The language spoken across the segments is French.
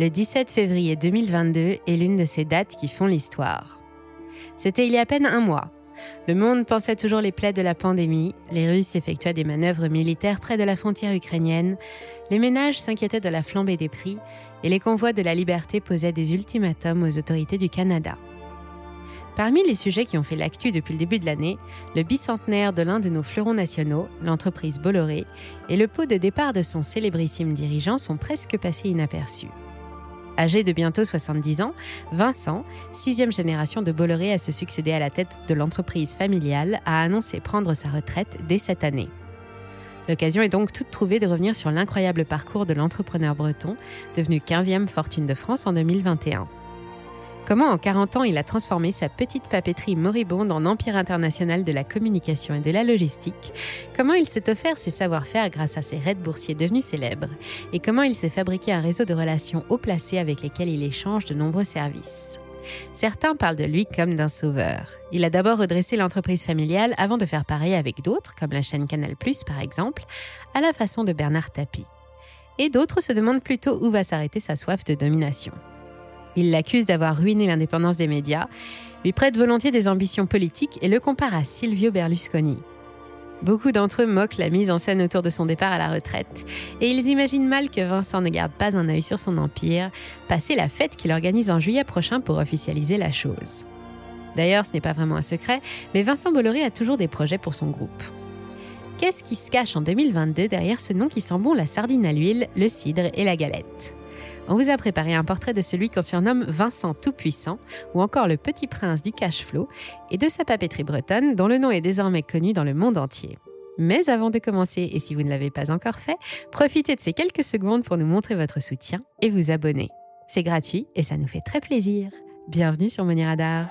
Le 17 février 2022 est l'une de ces dates qui font l'histoire. C'était il y a à peine un mois. Le monde pensait toujours les plaies de la pandémie, les Russes effectuaient des manœuvres militaires près de la frontière ukrainienne, les ménages s'inquiétaient de la flambée des prix et les convois de la liberté posaient des ultimatums aux autorités du Canada. Parmi les sujets qui ont fait l'actu depuis le début de l'année, le bicentenaire de l'un de nos fleurons nationaux, l'entreprise Bolloré, et le pot de départ de son célébrissime dirigeant sont presque passés inaperçus. Âgé de bientôt 70 ans, Vincent, sixième génération de Bolloré à se succéder à la tête de l'entreprise familiale, a annoncé prendre sa retraite dès cette année. L'occasion est donc toute trouvée de revenir sur l'incroyable parcours de l'entrepreneur breton, devenu 15e fortune de France en 2021. Comment en 40 ans il a transformé sa petite papeterie moribonde en empire international de la communication et de la logistique, comment il s'est offert ses savoir-faire grâce à ses raids boursiers devenus célèbres, et comment il s'est fabriqué un réseau de relations haut placées avec lesquelles il échange de nombreux services? Certains parlent de lui comme d'un sauveur. Il a d'abord redressé l'entreprise familiale avant de faire pareil avec d'autres, comme la chaîne Canal ⁇ par exemple, à la façon de Bernard Tapie. Et d'autres se demandent plutôt où va s'arrêter sa soif de domination. Il l'accuse d'avoir ruiné l'indépendance des médias, lui prête volontiers des ambitions politiques et le compare à Silvio Berlusconi. Beaucoup d'entre eux moquent la mise en scène autour de son départ à la retraite, et ils imaginent mal que Vincent ne garde pas un œil sur son empire, passé la fête qu'il organise en juillet prochain pour officialiser la chose. D'ailleurs, ce n'est pas vraiment un secret, mais Vincent Bolloré a toujours des projets pour son groupe. Qu'est-ce qui se cache en 2022 derrière ce nom qui sent bon la sardine à l'huile, le cidre et la galette? On vous a préparé un portrait de celui qu'on surnomme Vincent Tout-Puissant, ou encore le petit prince du cash flow, et de sa papeterie bretonne, dont le nom est désormais connu dans le monde entier. Mais avant de commencer, et si vous ne l'avez pas encore fait, profitez de ces quelques secondes pour nous montrer votre soutien et vous abonner. C'est gratuit et ça nous fait très plaisir. Bienvenue sur Money Radar.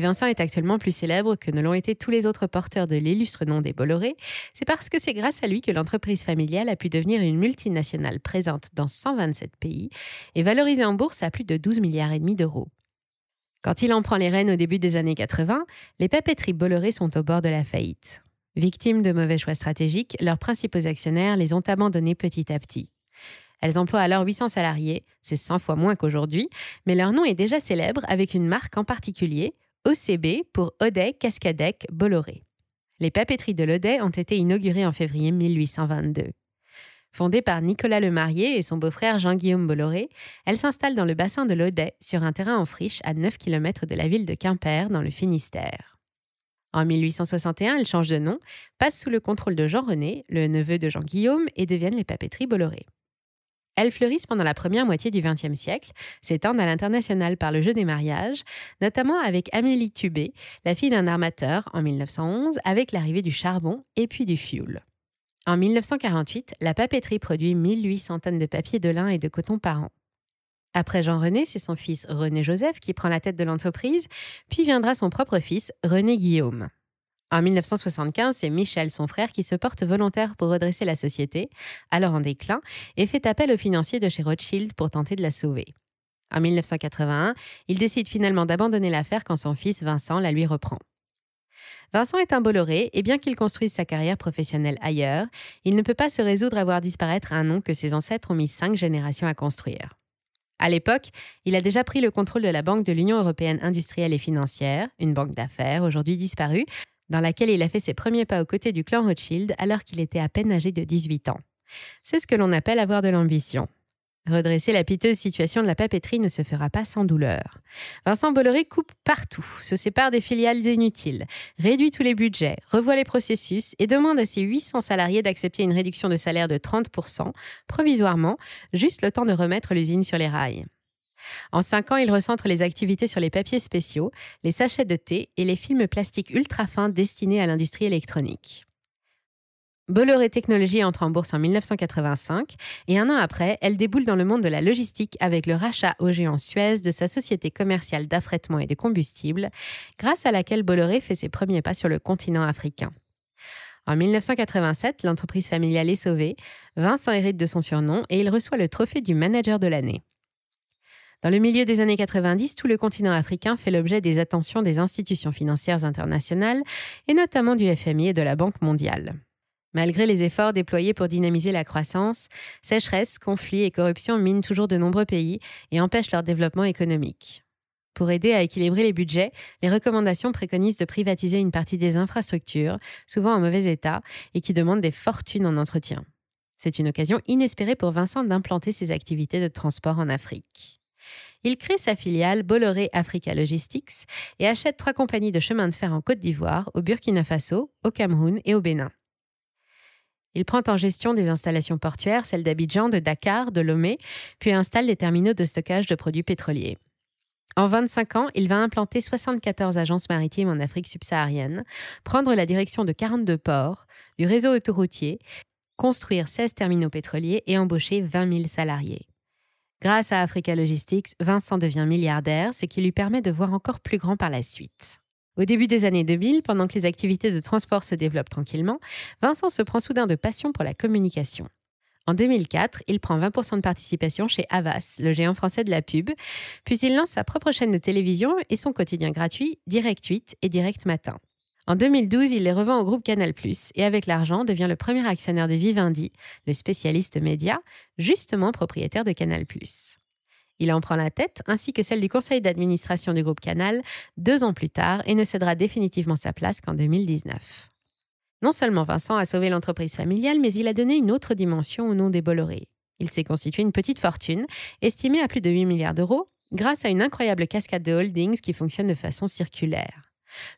Vincent est actuellement plus célèbre que ne l'ont été tous les autres porteurs de l'illustre nom des Bolloré, c'est parce que c'est grâce à lui que l'entreprise familiale a pu devenir une multinationale présente dans 127 pays et valorisée en bourse à plus de 12 milliards et demi d'euros. Quand il en prend les rênes au début des années 80, les papeteries Bolloré sont au bord de la faillite. Victimes de mauvais choix stratégiques, leurs principaux actionnaires les ont abandonnés petit à petit. Elles emploient alors 800 salariés, c'est 100 fois moins qu'aujourd'hui, mais leur nom est déjà célèbre avec une marque en particulier, OCB pour Odet Cascadec Bolloré. Les papeteries de l'Odet ont été inaugurées en février 1822. Fondée par Nicolas Lemarié et son beau-frère Jean-Guillaume Bolloré, elle s'installe dans le bassin de l'Odet, sur un terrain en friche à 9 km de la ville de Quimper, dans le Finistère. En 1861, elle change de nom, passe sous le contrôle de Jean-René, le neveu de Jean-Guillaume, et deviennent les papeteries Bolloré. Elles fleurissent pendant la première moitié du XXe siècle, s'étendent à l'international par le jeu des mariages, notamment avec Amélie Tubé, la fille d'un armateur en 1911, avec l'arrivée du charbon et puis du fioul. En 1948, la papeterie produit 1800 tonnes de papier de lin et de coton par an. Après Jean-René, c'est son fils René Joseph qui prend la tête de l'entreprise, puis viendra son propre fils, René Guillaume. En 1975, c'est Michel, son frère, qui se porte volontaire pour redresser la société, alors en déclin, et fait appel aux financiers de chez Rothschild pour tenter de la sauver. En 1981, il décide finalement d'abandonner l'affaire quand son fils Vincent la lui reprend. Vincent est un Bolloré et bien qu'il construise sa carrière professionnelle ailleurs, il ne peut pas se résoudre à voir disparaître un nom que ses ancêtres ont mis cinq générations à construire. À l'époque, il a déjà pris le contrôle de la Banque de l'Union européenne industrielle et financière, une banque d'affaires aujourd'hui disparue, dans laquelle il a fait ses premiers pas aux côtés du clan Rothschild alors qu'il était à peine âgé de 18 ans. C'est ce que l'on appelle avoir de l'ambition. Redresser la piteuse situation de la papeterie ne se fera pas sans douleur. Vincent Bolloré coupe partout, se sépare des filiales inutiles, réduit tous les budgets, revoit les processus et demande à ses 800 salariés d'accepter une réduction de salaire de 30%, provisoirement, juste le temps de remettre l'usine sur les rails. En cinq ans, il recentre les activités sur les papiers spéciaux, les sachets de thé et les films plastiques ultra fins destinés à l'industrie électronique. Bolloré Technologies entre en bourse en 1985 et un an après, elle déboule dans le monde de la logistique avec le rachat au géant Suez de sa société commerciale d'affrètement et de combustible, grâce à laquelle Bolloré fait ses premiers pas sur le continent africain. En 1987, l'entreprise familiale est sauvée, Vincent hérite de son surnom et il reçoit le trophée du manager de l'année. Dans le milieu des années 90, tout le continent africain fait l'objet des attentions des institutions financières internationales, et notamment du FMI et de la Banque mondiale. Malgré les efforts déployés pour dynamiser la croissance, sécheresse, conflits et corruption minent toujours de nombreux pays et empêchent leur développement économique. Pour aider à équilibrer les budgets, les recommandations préconisent de privatiser une partie des infrastructures, souvent en mauvais état, et qui demandent des fortunes en entretien. C'est une occasion inespérée pour Vincent d'implanter ses activités de transport en Afrique. Il crée sa filiale Bolloré Africa Logistics et achète trois compagnies de chemin de fer en Côte d'Ivoire, au Burkina Faso, au Cameroun et au Bénin. Il prend en gestion des installations portuaires, celles d'Abidjan, de Dakar, de Lomé, puis installe des terminaux de stockage de produits pétroliers. En 25 ans, il va implanter 74 agences maritimes en Afrique subsaharienne, prendre la direction de 42 ports, du réseau autoroutier, construire 16 terminaux pétroliers et embaucher 20 000 salariés. Grâce à Africa Logistics, Vincent devient milliardaire, ce qui lui permet de voir encore plus grand par la suite. Au début des années 2000, pendant que les activités de transport se développent tranquillement, Vincent se prend soudain de passion pour la communication. En 2004, il prend 20% de participation chez Avas, le géant français de la pub, puis il lance sa propre chaîne de télévision et son quotidien gratuit, Direct 8 et Direct Matin. En 2012, il les revend au groupe Canal+, et avec l'argent devient le premier actionnaire de Vivendi, le spécialiste média, justement propriétaire de Canal+. Il en prend la tête, ainsi que celle du conseil d'administration du groupe Canal, deux ans plus tard, et ne cédera définitivement sa place qu'en 2019. Non seulement Vincent a sauvé l'entreprise familiale, mais il a donné une autre dimension au nom des Bolloré. Il s'est constitué une petite fortune, estimée à plus de 8 milliards d'euros, grâce à une incroyable cascade de holdings qui fonctionne de façon circulaire.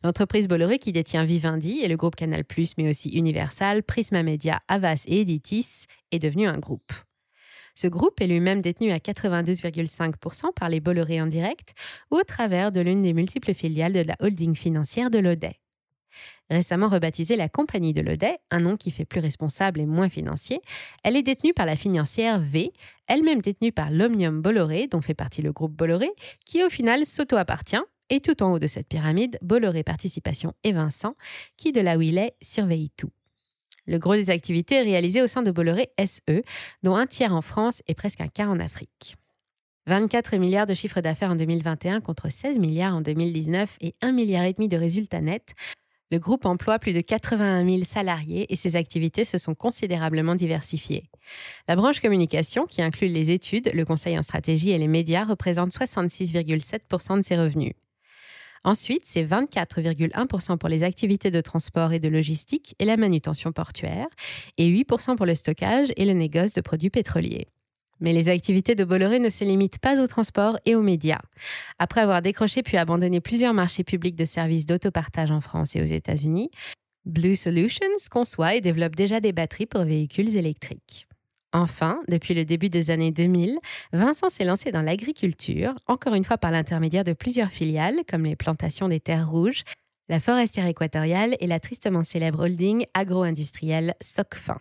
L'entreprise Bolloré, qui détient Vivendi et le groupe Canal+, mais aussi Universal, Prisma Media, Avas et Editis, est devenu un groupe. Ce groupe est lui-même détenu à 92,5% par les Bolloré en direct ou au travers de l'une des multiples filiales de la holding financière de l'Odet. Récemment rebaptisée la Compagnie de l'Odet, un nom qui fait plus responsable et moins financier, elle est détenue par la financière V, elle-même détenue par l'Omnium Bolloré, dont fait partie le groupe Bolloré, qui au final s'auto-appartient, et tout en haut de cette pyramide, Bolloré Participation et Vincent, qui de là où il est surveille tout. Le gros des activités est réalisé au sein de Bolloré SE, dont un tiers en France et presque un quart en Afrique. 24 milliards de chiffre d'affaires en 2021 contre 16 milliards en 2019 et 1 milliard et demi de résultats nets, le groupe emploie plus de 81 000 salariés et ses activités se sont considérablement diversifiées. La branche communication, qui inclut les études, le conseil en stratégie et les médias, représente 66,7% de ses revenus. Ensuite, c'est 24,1% pour les activités de transport et de logistique et la manutention portuaire, et 8% pour le stockage et le négoce de produits pétroliers. Mais les activités de Bolloré ne se limitent pas au transport et aux médias. Après avoir décroché puis abandonné plusieurs marchés publics de services d'autopartage en France et aux États-Unis, Blue Solutions conçoit et développe déjà des batteries pour véhicules électriques. Enfin, depuis le début des années 2000, Vincent s'est lancé dans l'agriculture, encore une fois par l'intermédiaire de plusieurs filiales comme les plantations des terres rouges, la forestière équatoriale et la tristement célèbre holding agro-industrielle Socfin.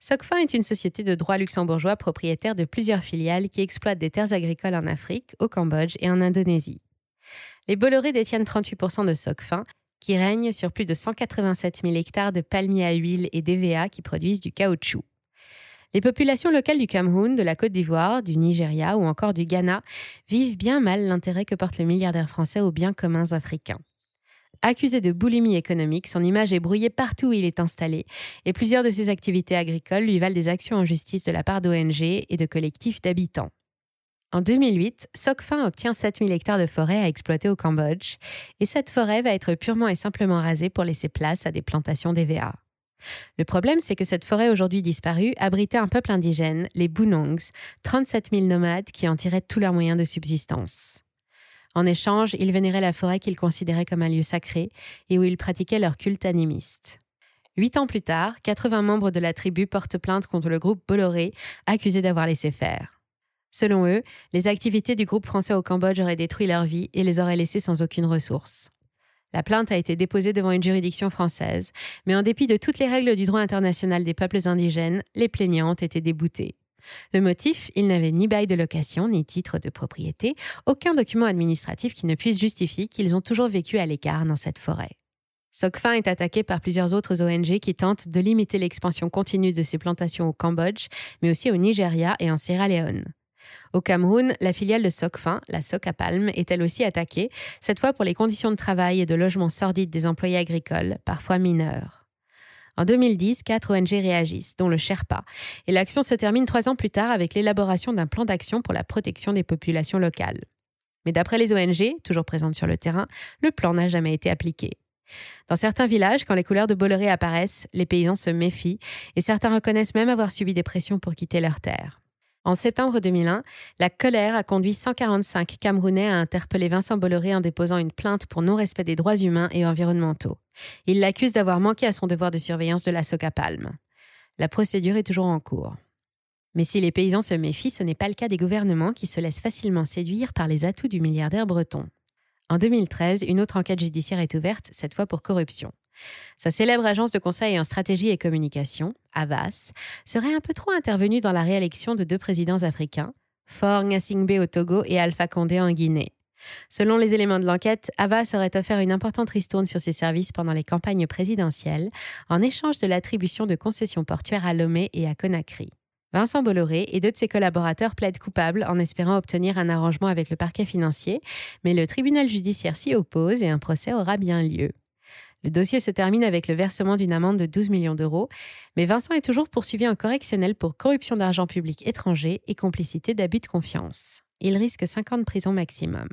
Socfin est une société de droit luxembourgeois propriétaire de plusieurs filiales qui exploitent des terres agricoles en Afrique, au Cambodge et en Indonésie. Les Bolloré détiennent 38% de Socfin, qui règne sur plus de 187 000 hectares de palmiers à huile et d'EVA qui produisent du caoutchouc. Les populations locales du Cameroun, de la Côte d'Ivoire, du Nigeria ou encore du Ghana vivent bien mal l'intérêt que porte le milliardaire français aux biens communs africains. Accusé de boulimie économique, son image est brouillée partout où il est installé, et plusieurs de ses activités agricoles lui valent des actions en justice de la part d'ONG et de collectifs d'habitants. En 2008, Sokfin obtient 7000 hectares de forêt à exploiter au Cambodge, et cette forêt va être purement et simplement rasée pour laisser place à des plantations d'EVA. Le problème, c'est que cette forêt aujourd'hui disparue abritait un peuple indigène, les Bunongs, 37 000 nomades qui en tiraient tous leurs moyens de subsistance. En échange, ils vénéraient la forêt qu'ils considéraient comme un lieu sacré et où ils pratiquaient leur culte animiste. Huit ans plus tard, 80 membres de la tribu portent plainte contre le groupe Bolloré, accusé d'avoir laissé faire. Selon eux, les activités du groupe français au Cambodge auraient détruit leur vie et les auraient laissés sans aucune ressource. La plainte a été déposée devant une juridiction française, mais en dépit de toutes les règles du droit international des peuples indigènes, les plaignants ont été déboutés. Le motif, ils n'avaient ni bail de location, ni titre de propriété, aucun document administratif qui ne puisse justifier qu'ils ont toujours vécu à l'écart dans cette forêt. Sokfin est attaqué par plusieurs autres ONG qui tentent de limiter l'expansion continue de ces plantations au Cambodge, mais aussi au Nigeria et en Sierra Leone. Au Cameroun, la filiale de Socfin, la Socapalm, est elle aussi attaquée, cette fois pour les conditions de travail et de logement sordides des employés agricoles, parfois mineurs. En 2010, quatre ONG réagissent, dont le Sherpa, et l'action se termine trois ans plus tard avec l'élaboration d'un plan d'action pour la protection des populations locales. Mais d'après les ONG, toujours présentes sur le terrain, le plan n'a jamais été appliqué. Dans certains villages, quand les couleurs de Bolloré apparaissent, les paysans se méfient et certains reconnaissent même avoir subi des pressions pour quitter leurs terres. En septembre 2001, la colère a conduit 145 Camerounais à interpeller Vincent Bolloré en déposant une plainte pour non-respect des droits humains et environnementaux. Ils l'accusent d'avoir manqué à son devoir de surveillance de la Soca Palme. La procédure est toujours en cours. Mais si les paysans se méfient, ce n'est pas le cas des gouvernements qui se laissent facilement séduire par les atouts du milliardaire breton. En 2013, une autre enquête judiciaire est ouverte, cette fois pour corruption. Sa célèbre agence de conseil en stratégie et communication, Avas, serait un peu trop intervenue dans la réélection de deux présidents africains, Faure Gnassingbé au Togo et Alpha Condé en Guinée. Selon les éléments de l'enquête, Avas aurait offert une importante ristourne sur ses services pendant les campagnes présidentielles, en échange de l'attribution de concessions portuaires à Lomé et à Conakry. Vincent Bolloré et deux de ses collaborateurs plaident coupables en espérant obtenir un arrangement avec le parquet financier, mais le tribunal judiciaire s'y oppose et un procès aura bien lieu. Le dossier se termine avec le versement d'une amende de 12 millions d'euros, mais Vincent est toujours poursuivi en correctionnel pour corruption d'argent public étranger et complicité d'abus de confiance. Il risque 5 ans de prison maximum.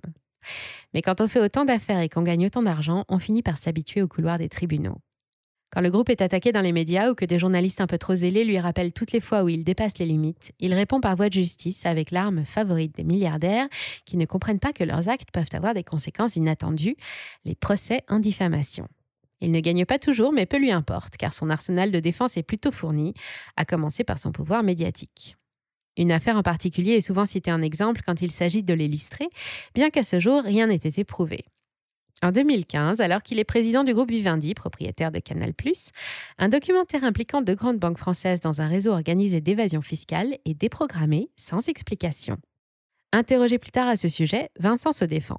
Mais quand on fait autant d'affaires et qu'on gagne autant d'argent, on finit par s'habituer au couloir des tribunaux. Quand le groupe est attaqué dans les médias ou que des journalistes un peu trop zélés lui rappellent toutes les fois où il dépasse les limites, il répond par voie de justice avec l'arme favorite des milliardaires qui ne comprennent pas que leurs actes peuvent avoir des conséquences inattendues, les procès en diffamation. Il ne gagne pas toujours, mais peu lui importe, car son arsenal de défense est plutôt fourni, à commencer par son pouvoir médiatique. Une affaire en particulier est souvent citée en exemple quand il s'agit de l'illustrer, bien qu'à ce jour, rien n'ait été prouvé. En 2015, alors qu'il est président du groupe Vivendi, propriétaire de Canal+, un documentaire impliquant deux grandes banques françaises dans un réseau organisé d'évasion fiscale est déprogrammé sans explication. Interrogé plus tard à ce sujet, Vincent se défend.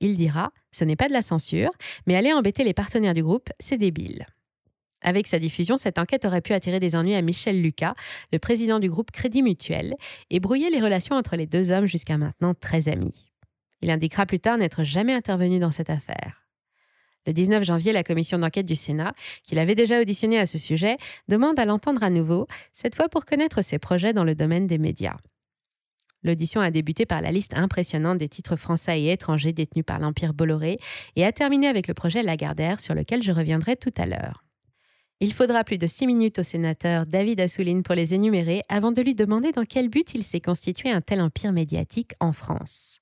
Il dira Ce n'est pas de la censure, mais aller embêter les partenaires du groupe, c'est débile. Avec sa diffusion, cette enquête aurait pu attirer des ennuis à Michel Lucas, le président du groupe Crédit Mutuel, et brouiller les relations entre les deux hommes jusqu'à maintenant très amis. Il indiquera plus tard n'être jamais intervenu dans cette affaire. Le 19 janvier, la commission d'enquête du Sénat, qu'il avait déjà auditionné à ce sujet, demande à l'entendre à nouveau, cette fois pour connaître ses projets dans le domaine des médias. L'audition a débuté par la liste impressionnante des titres français et étrangers détenus par l'Empire Bolloré et a terminé avec le projet Lagardère sur lequel je reviendrai tout à l'heure. Il faudra plus de six minutes au sénateur David Assouline pour les énumérer avant de lui demander dans quel but il s'est constitué un tel empire médiatique en France.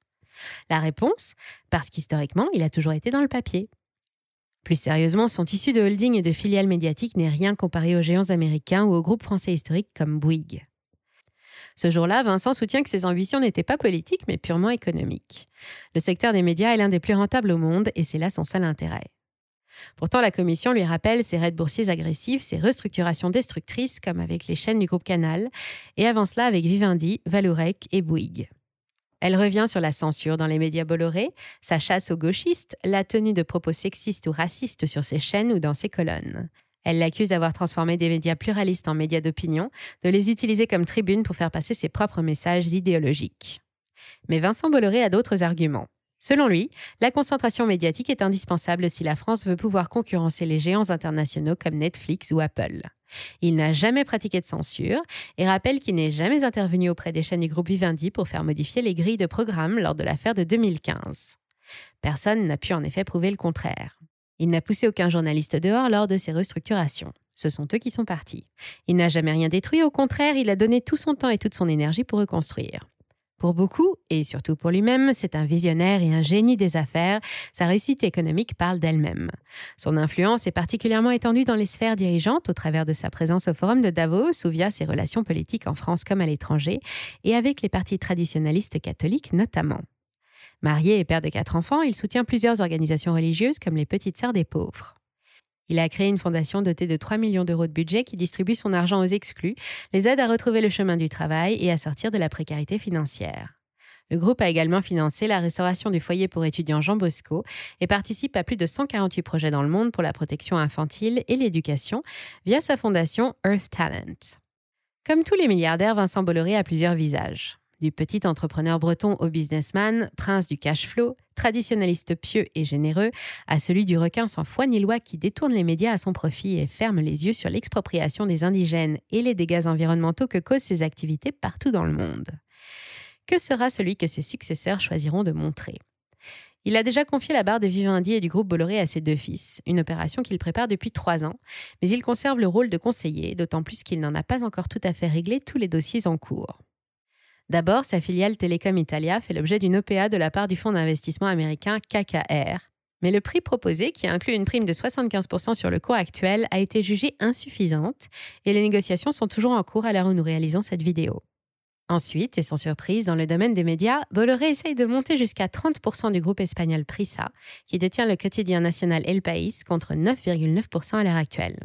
La réponse Parce qu'historiquement, il a toujours été dans le papier. Plus sérieusement, son tissu de holding et de filiales médiatiques n'est rien comparé aux géants américains ou aux groupes français historiques comme Bouygues. Ce jour-là, Vincent soutient que ses ambitions n'étaient pas politiques, mais purement économiques. Le secteur des médias est l'un des plus rentables au monde et c'est là son seul intérêt. Pourtant, la Commission lui rappelle ses raids boursiers agressifs, ses restructurations destructrices, comme avec les chaînes du groupe Canal, et avant cela avec Vivendi, Valourec et Bouygues. Elle revient sur la censure dans les médias Bolloré, sa chasse aux gauchistes, la tenue de propos sexistes ou racistes sur ses chaînes ou dans ses colonnes. Elle l'accuse d'avoir transformé des médias pluralistes en médias d'opinion, de les utiliser comme tribune pour faire passer ses propres messages idéologiques. Mais Vincent Bolloré a d'autres arguments. Selon lui, la concentration médiatique est indispensable si la France veut pouvoir concurrencer les géants internationaux comme Netflix ou Apple. Il n'a jamais pratiqué de censure et rappelle qu'il n'est jamais intervenu auprès des chaînes du groupe Vivendi pour faire modifier les grilles de programme lors de l'affaire de 2015. Personne n'a pu en effet prouver le contraire. Il n'a poussé aucun journaliste dehors lors de ces restructurations. Ce sont eux qui sont partis. Il n'a jamais rien détruit, au contraire, il a donné tout son temps et toute son énergie pour reconstruire. Pour beaucoup, et surtout pour lui-même, c'est un visionnaire et un génie des affaires. Sa réussite économique parle d'elle-même. Son influence est particulièrement étendue dans les sphères dirigeantes au travers de sa présence au Forum de Davos ou via ses relations politiques en France comme à l'étranger, et avec les partis traditionnalistes catholiques notamment. Marié et père de quatre enfants, il soutient plusieurs organisations religieuses comme les Petites Sœurs des Pauvres. Il a créé une fondation dotée de 3 millions d'euros de budget qui distribue son argent aux exclus, les aide à retrouver le chemin du travail et à sortir de la précarité financière. Le groupe a également financé la restauration du foyer pour étudiants Jean Bosco et participe à plus de 148 projets dans le monde pour la protection infantile et l'éducation via sa fondation Earth Talent. Comme tous les milliardaires, Vincent Bolloré a plusieurs visages. Du petit entrepreneur breton au businessman, prince du cash flow, traditionnaliste pieux et généreux, à celui du requin sans foi ni loi qui détourne les médias à son profit et ferme les yeux sur l'expropriation des indigènes et les dégâts environnementaux que causent ses activités partout dans le monde. Que sera celui que ses successeurs choisiront de montrer? Il a déjà confié la barre de Vivendi et du groupe Bolloré à ses deux fils, une opération qu'il prépare depuis trois ans, mais il conserve le rôle de conseiller, d'autant plus qu'il n'en a pas encore tout à fait réglé tous les dossiers en cours. D'abord, sa filiale Telecom Italia fait l'objet d'une OPA de la part du fonds d'investissement américain KKR. Mais le prix proposé, qui inclut une prime de 75% sur le cours actuel, a été jugé insuffisante et les négociations sont toujours en cours à l'heure où nous réalisons cette vidéo. Ensuite, et sans surprise, dans le domaine des médias, Bolloré essaye de monter jusqu'à 30% du groupe espagnol Prisa, qui détient le quotidien national El País, contre 9,9% à l'heure actuelle.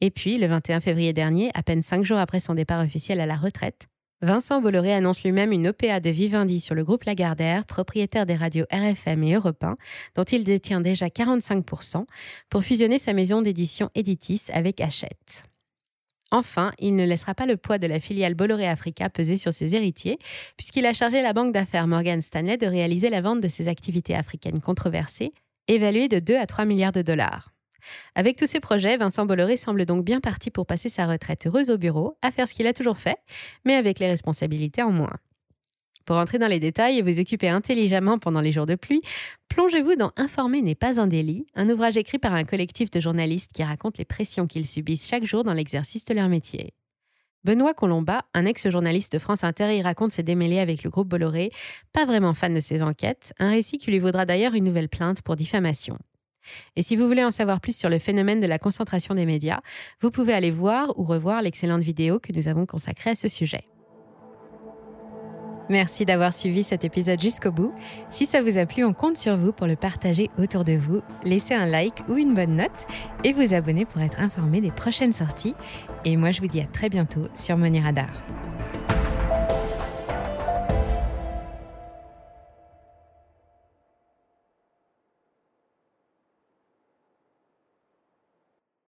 Et puis, le 21 février dernier, à peine cinq jours après son départ officiel à la retraite, Vincent Bolloré annonce lui-même une OPA de Vivendi sur le groupe Lagardère, propriétaire des radios RFM et Europe 1, dont il détient déjà 45%, pour fusionner sa maison d'édition Editis avec Hachette. Enfin, il ne laissera pas le poids de la filiale Bolloré Africa peser sur ses héritiers, puisqu'il a chargé la banque d'affaires Morgan Stanley de réaliser la vente de ses activités africaines controversées, évaluées de 2 à 3 milliards de dollars. Avec tous ces projets, Vincent Bolloré semble donc bien parti pour passer sa retraite heureuse au bureau, à faire ce qu'il a toujours fait, mais avec les responsabilités en moins. Pour entrer dans les détails et vous occuper intelligemment pendant les jours de pluie, plongez-vous dans Informer n'est pas un délit, un ouvrage écrit par un collectif de journalistes qui raconte les pressions qu'ils subissent chaque jour dans l'exercice de leur métier. Benoît Colomba, un ex-journaliste de France Inter, y raconte ses démêlés avec le groupe Bolloré, pas vraiment fan de ses enquêtes, un récit qui lui vaudra d'ailleurs une nouvelle plainte pour diffamation. Et si vous voulez en savoir plus sur le phénomène de la concentration des médias, vous pouvez aller voir ou revoir l'excellente vidéo que nous avons consacrée à ce sujet. Merci d'avoir suivi cet épisode jusqu'au bout. Si ça vous a plu, on compte sur vous pour le partager autour de vous, laisser un like ou une bonne note et vous abonner pour être informé des prochaines sorties. Et moi, je vous dis à très bientôt sur Money Radar.